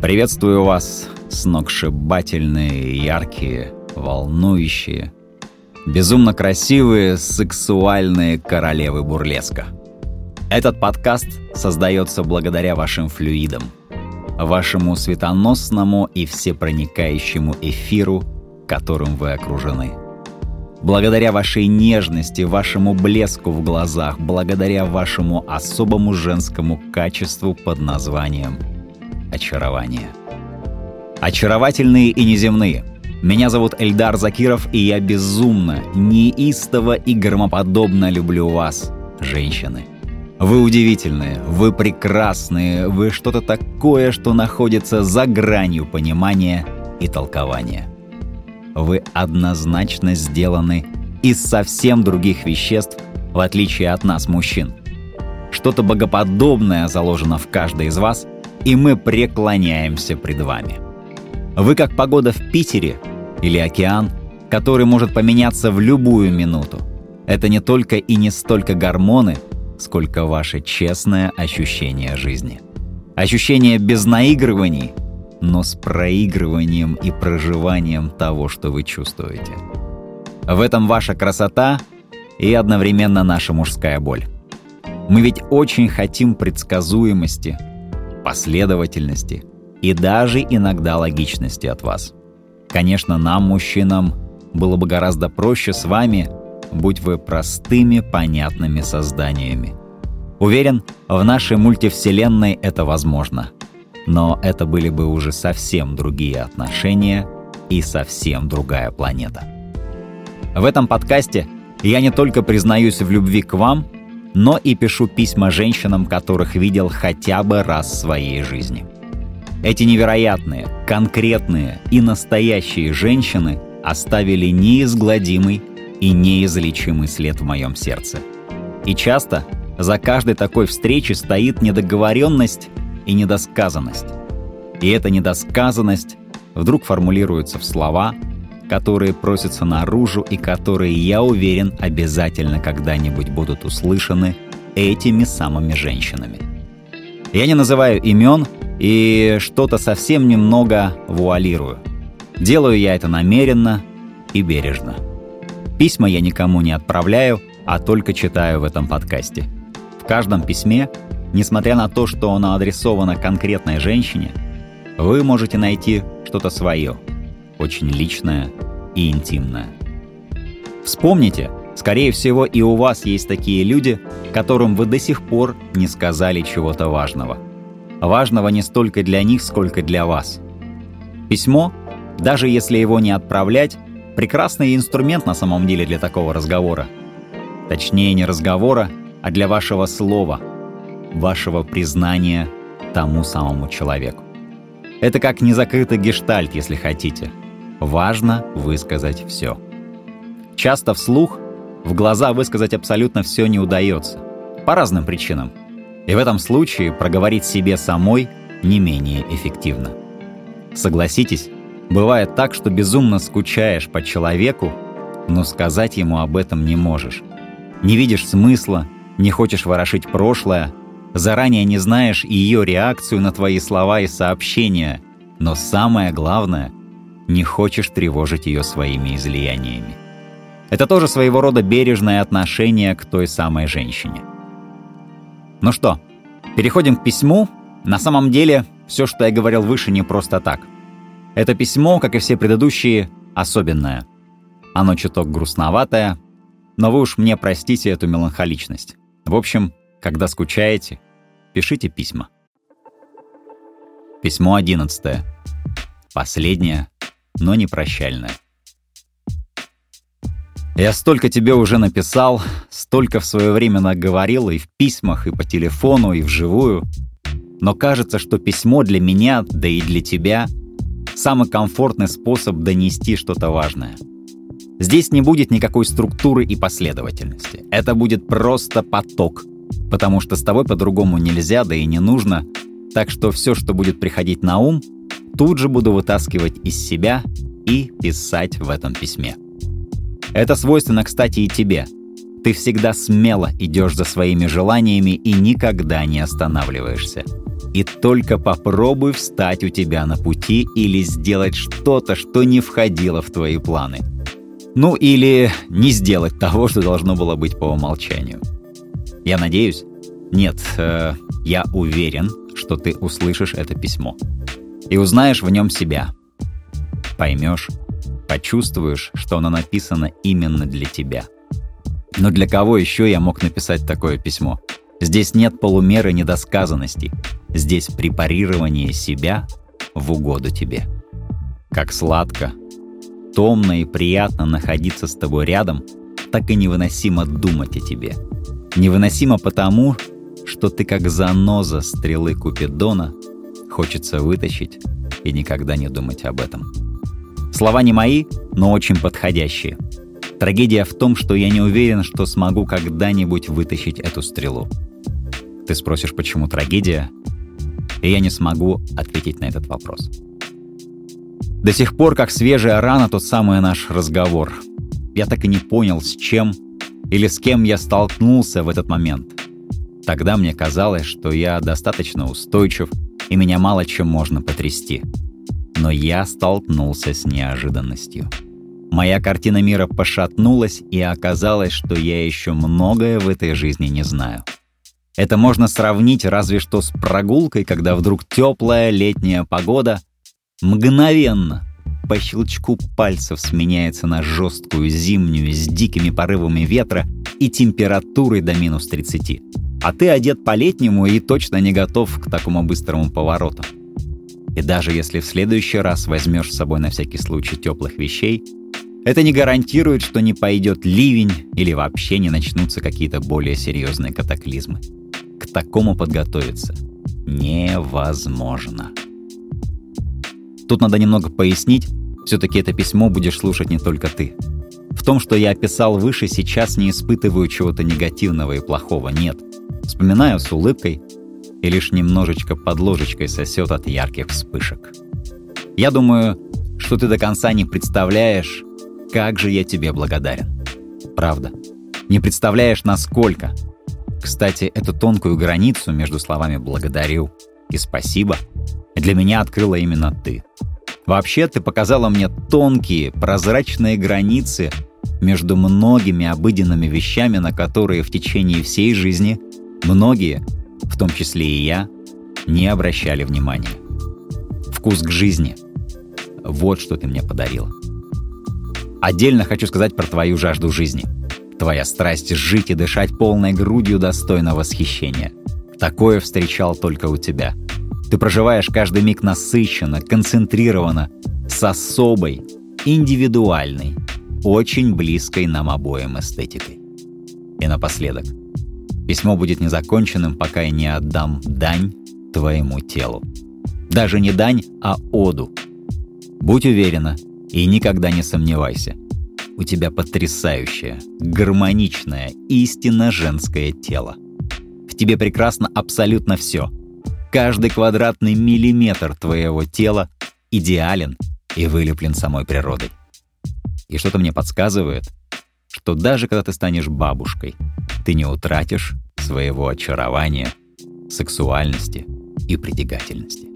Приветствую вас, сногсшибательные, яркие, волнующие, безумно красивые, сексуальные королевы бурлеска. Этот подкаст создается благодаря вашим флюидам, вашему светоносному и всепроникающему эфиру, которым вы окружены. Благодаря вашей нежности, вашему блеску в глазах, благодаря вашему особому женскому качеству под названием очарование. Очаровательные и неземные. Меня зовут Эльдар Закиров, и я безумно, неистово и громоподобно люблю вас, женщины. Вы удивительные, вы прекрасные, вы что-то такое, что находится за гранью понимания и толкования. Вы однозначно сделаны из совсем других веществ, в отличие от нас, мужчин. Что-то богоподобное заложено в каждой из вас, и мы преклоняемся пред вами. Вы как погода в Питере или океан, который может поменяться в любую минуту. Это не только и не столько гормоны – сколько ваше честное ощущение жизни. Ощущение без наигрываний, но с проигрыванием и проживанием того, что вы чувствуете. В этом ваша красота и одновременно наша мужская боль. Мы ведь очень хотим предсказуемости, последовательности и даже иногда логичности от вас. Конечно, нам, мужчинам, было бы гораздо проще с вами – будь вы простыми, понятными созданиями. Уверен, в нашей мультивселенной это возможно. Но это были бы уже совсем другие отношения и совсем другая планета. В этом подкасте я не только признаюсь в любви к вам, но и пишу письма женщинам, которых видел хотя бы раз в своей жизни. Эти невероятные, конкретные и настоящие женщины оставили неизгладимый и неизлечимый след в моем сердце. И часто за каждой такой встречи стоит недоговоренность и недосказанность. И эта недосказанность вдруг формулируется в слова, которые просятся наружу и которые, я уверен, обязательно когда-нибудь будут услышаны этими самыми женщинами. Я не называю имен и что-то совсем немного вуалирую. Делаю я это намеренно и бережно. Письма я никому не отправляю, а только читаю в этом подкасте. В каждом письме, несмотря на то, что оно адресовано конкретной женщине, вы можете найти что-то свое, очень личное и интимное. Вспомните, скорее всего, и у вас есть такие люди, которым вы до сих пор не сказали чего-то важного. Важного не столько для них, сколько для вас. Письмо, даже если его не отправлять, Прекрасный инструмент на самом деле для такого разговора. Точнее, не разговора, а для вашего слова, вашего признания тому самому человеку. Это как незакрытый гештальт, если хотите. Важно высказать все. Часто вслух, в глаза высказать абсолютно все не удается. По разным причинам. И в этом случае проговорить себе самой не менее эффективно. Согласитесь, Бывает так, что безумно скучаешь по человеку, но сказать ему об этом не можешь. Не видишь смысла, не хочешь ворошить прошлое, заранее не знаешь ее реакцию на твои слова и сообщения, но самое главное, не хочешь тревожить ее своими излияниями. Это тоже своего рода бережное отношение к той самой женщине. Ну что, переходим к письму. На самом деле, все, что я говорил выше, не просто так — это письмо, как и все предыдущие, особенное. Оно чуток грустноватое, но вы уж мне простите эту меланхоличность. В общем, когда скучаете, пишите письма. Письмо одиннадцатое. Последнее, но не прощальное. Я столько тебе уже написал, столько в свое время наговорил и в письмах, и по телефону, и вживую. Но кажется, что письмо для меня, да и для тебя — самый комфортный способ донести что-то важное. Здесь не будет никакой структуры и последовательности. Это будет просто поток, потому что с тобой по-другому нельзя, да и не нужно. Так что все, что будет приходить на ум, тут же буду вытаскивать из себя и писать в этом письме. Это свойственно, кстати, и тебе. Ты всегда смело идешь за своими желаниями и никогда не останавливаешься. И только попробуй встать у тебя на пути или сделать что-то, что не входило в твои планы. Ну или не сделать того, что должно было быть по умолчанию. Я надеюсь? Нет, э, я уверен, что ты услышишь это письмо. И узнаешь в нем себя. Поймешь, почувствуешь, что оно написано именно для тебя. Но для кого еще я мог написать такое письмо? Здесь нет полумеры недосказанности. Здесь препарирование себя в угоду тебе. Как сладко, томно и приятно находиться с тобой рядом, так и невыносимо думать о тебе. Невыносимо потому, что ты как заноза стрелы Купидона хочется вытащить и никогда не думать об этом. Слова не мои, но очень подходящие. Трагедия в том, что я не уверен, что смогу когда-нибудь вытащить эту стрелу. Ты спросишь, почему трагедия? И я не смогу ответить на этот вопрос. До сих пор, как свежая рана, тот самый наш разговор. Я так и не понял, с чем или с кем я столкнулся в этот момент. Тогда мне казалось, что я достаточно устойчив, и меня мало чем можно потрясти. Но я столкнулся с неожиданностью. Моя картина мира пошатнулась, и оказалось, что я еще многое в этой жизни не знаю. Это можно сравнить разве что с прогулкой, когда вдруг теплая летняя погода мгновенно по щелчку пальцев сменяется на жесткую зимнюю с дикими порывами ветра и температурой до минус 30. А ты одет по-летнему и точно не готов к такому быстрому повороту. И даже если в следующий раз возьмешь с собой на всякий случай теплых вещей, это не гарантирует, что не пойдет ливень или вообще не начнутся какие-то более серьезные катаклизмы к такому подготовиться невозможно. Тут надо немного пояснить, все-таки это письмо будешь слушать не только ты. В том, что я описал выше, сейчас не испытываю чего-то негативного и плохого, нет. Вспоминаю с улыбкой и лишь немножечко под ложечкой сосет от ярких вспышек. Я думаю, что ты до конца не представляешь, как же я тебе благодарен. Правда. Не представляешь, насколько. Кстати, эту тонкую границу между словами «благодарю» и «спасибо» для меня открыла именно ты. Вообще, ты показала мне тонкие, прозрачные границы между многими обыденными вещами, на которые в течение всей жизни многие, в том числе и я, не обращали внимания. Вкус к жизни. Вот что ты мне подарила. Отдельно хочу сказать про твою жажду жизни — Твоя страсть жить и дышать полной грудью достойна восхищения. Такое встречал только у тебя. Ты проживаешь каждый миг насыщенно, концентрированно, с особой, индивидуальной, очень близкой нам обоим эстетикой. И напоследок. Письмо будет незаконченным, пока я не отдам дань твоему телу. Даже не дань, а оду. Будь уверена и никогда не сомневайся — у тебя потрясающее, гармоничное, истинно женское тело. В тебе прекрасно абсолютно все. Каждый квадратный миллиметр твоего тела идеален и вылеплен самой природой. И что-то мне подсказывает, что даже когда ты станешь бабушкой, ты не утратишь своего очарования, сексуальности и притягательности.